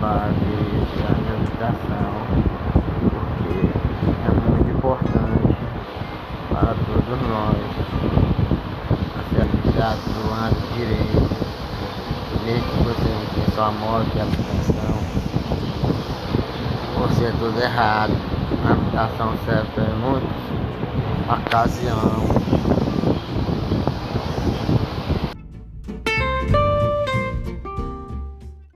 fazer a reabilitação, porque é muito importante para todos nós a ser habilitado do lado direito, desde que você não tenha sua moto e habilitação, você é tudo errado. A habilitação serve para muito ocasião.